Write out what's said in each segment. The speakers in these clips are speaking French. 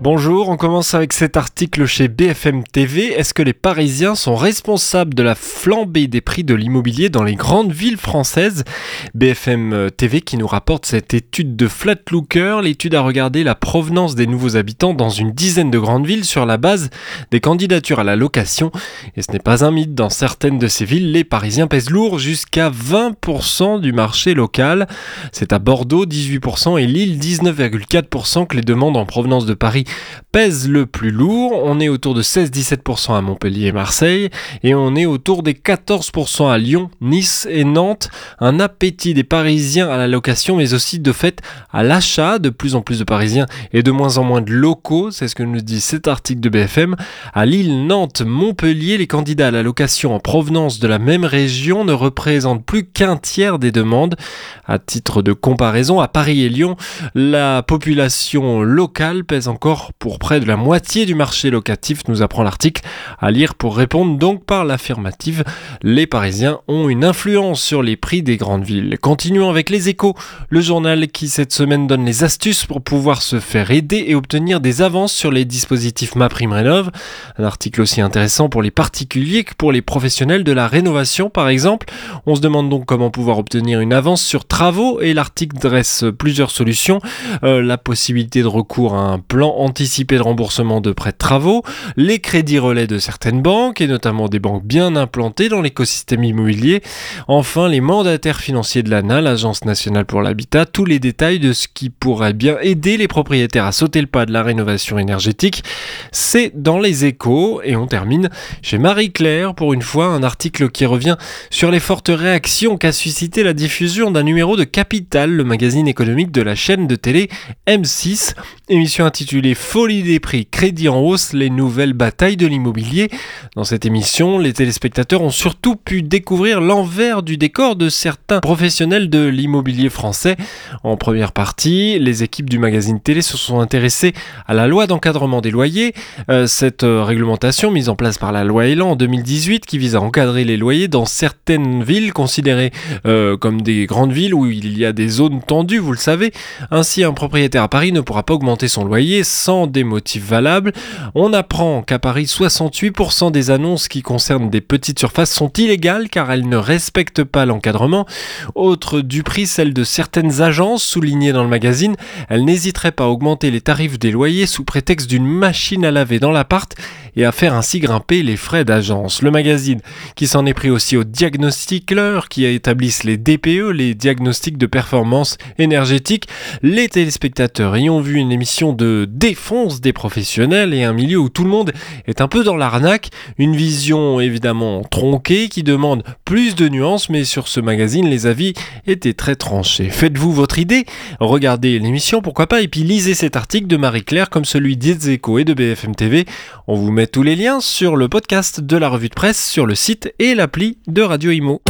Bonjour, on commence avec cet article chez BFM TV. Est-ce que les Parisiens sont responsables de la flambée des prix de l'immobilier dans les grandes villes françaises? BFM TV qui nous rapporte cette étude de Flatlooker. L'étude a regardé la provenance des nouveaux habitants dans une dizaine de grandes villes sur la base des candidatures à la location. Et ce n'est pas un mythe, dans certaines de ces villes, les Parisiens pèsent lourd jusqu'à 20% du marché local. C'est à Bordeaux 18% et Lille 19,4% que les demandes en provenance de Paris pèse le plus lourd. On est autour de 16-17% à Montpellier et Marseille et on est autour des 14% à Lyon, Nice et Nantes. Un appétit des Parisiens à la location mais aussi de fait à l'achat. De plus en plus de Parisiens et de moins en moins de locaux, c'est ce que nous dit cet article de BFM. À Lille, Nantes, Montpellier, les candidats à la location en provenance de la même région ne représentent plus qu'un tiers des demandes. À titre de comparaison, à Paris et Lyon, la population locale pèse encore pour près de la moitié du marché locatif, nous apprend l'article. À lire pour répondre donc par l'affirmative. Les Parisiens ont une influence sur les prix des grandes villes. Continuons avec les échos, le journal qui cette semaine donne les astuces pour pouvoir se faire aider et obtenir des avances sur les dispositifs MaPrimeRénov. Un article aussi intéressant pour les particuliers que pour les professionnels de la rénovation par exemple. On se demande donc comment pouvoir obtenir une avance sur travaux et l'article dresse plusieurs solutions. Euh, la possibilité de recours à un plan anticipé de remboursement de prêts de travaux, les crédits relais de certaines banques, et notamment des banques bien implantées dans l'écosystème immobilier, enfin les mandataires financiers de l'ANA, l'Agence nationale pour l'habitat, tous les détails de ce qui pourrait bien aider les propriétaires à sauter le pas de la rénovation énergétique, c'est dans les échos, et on termine chez Marie-Claire pour une fois un article qui revient sur les fortes réactions qu'a suscité la diffusion d'un numéro de Capital, le magazine économique de la chaîne de télé M6, émission intitulée Folie des prix, crédit en hausse, les nouvelles batailles de l'immobilier. Dans cette émission, les téléspectateurs ont surtout pu découvrir l'envers du décor de certains professionnels de l'immobilier français. En première partie, les équipes du magazine télé se sont intéressées à la loi d'encadrement des loyers. Euh, cette euh, réglementation mise en place par la loi Elan en 2018 qui vise à encadrer les loyers dans certaines villes considérées euh, comme des grandes villes où il y a des zones tendues, vous le savez. Ainsi, un propriétaire à Paris ne pourra pas augmenter son loyer sans des motifs valables. On apprend qu'à Paris, 68% des annonces qui concernent des petites surfaces sont illégales car elles ne respectent pas l'encadrement. Autre du prix, celle de certaines agences soulignées dans le magazine. Elles n'hésiteraient pas à augmenter les tarifs des loyers sous prétexte d'une machine à laver dans l'appart et à faire ainsi grimper les frais d'agence. Le magazine qui s'en est pris aussi aux diagnostiqueurs qui établissent les DPE, les diagnostics de performance énergétique. Les téléspectateurs y ont vu une émission de défonce des professionnels et un milieu où tout le monde est un peu dans l'arnaque. Une vision évidemment tronquée qui demande plus de nuances, mais sur ce magazine, les avis étaient très tranchés. Faites-vous votre idée, regardez l'émission, pourquoi pas, et puis lisez cet article de Marie-Claire comme celui d'Itzeko et de BFM TV. On vous met tous les liens sur le podcast de la revue de presse, sur le site et l'appli de Radio Imo.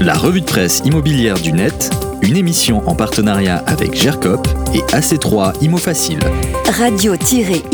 La revue de presse immobilière du net, une émission en partenariat avec GERCOP et AC3 Imo Facile. Radio-imo.fr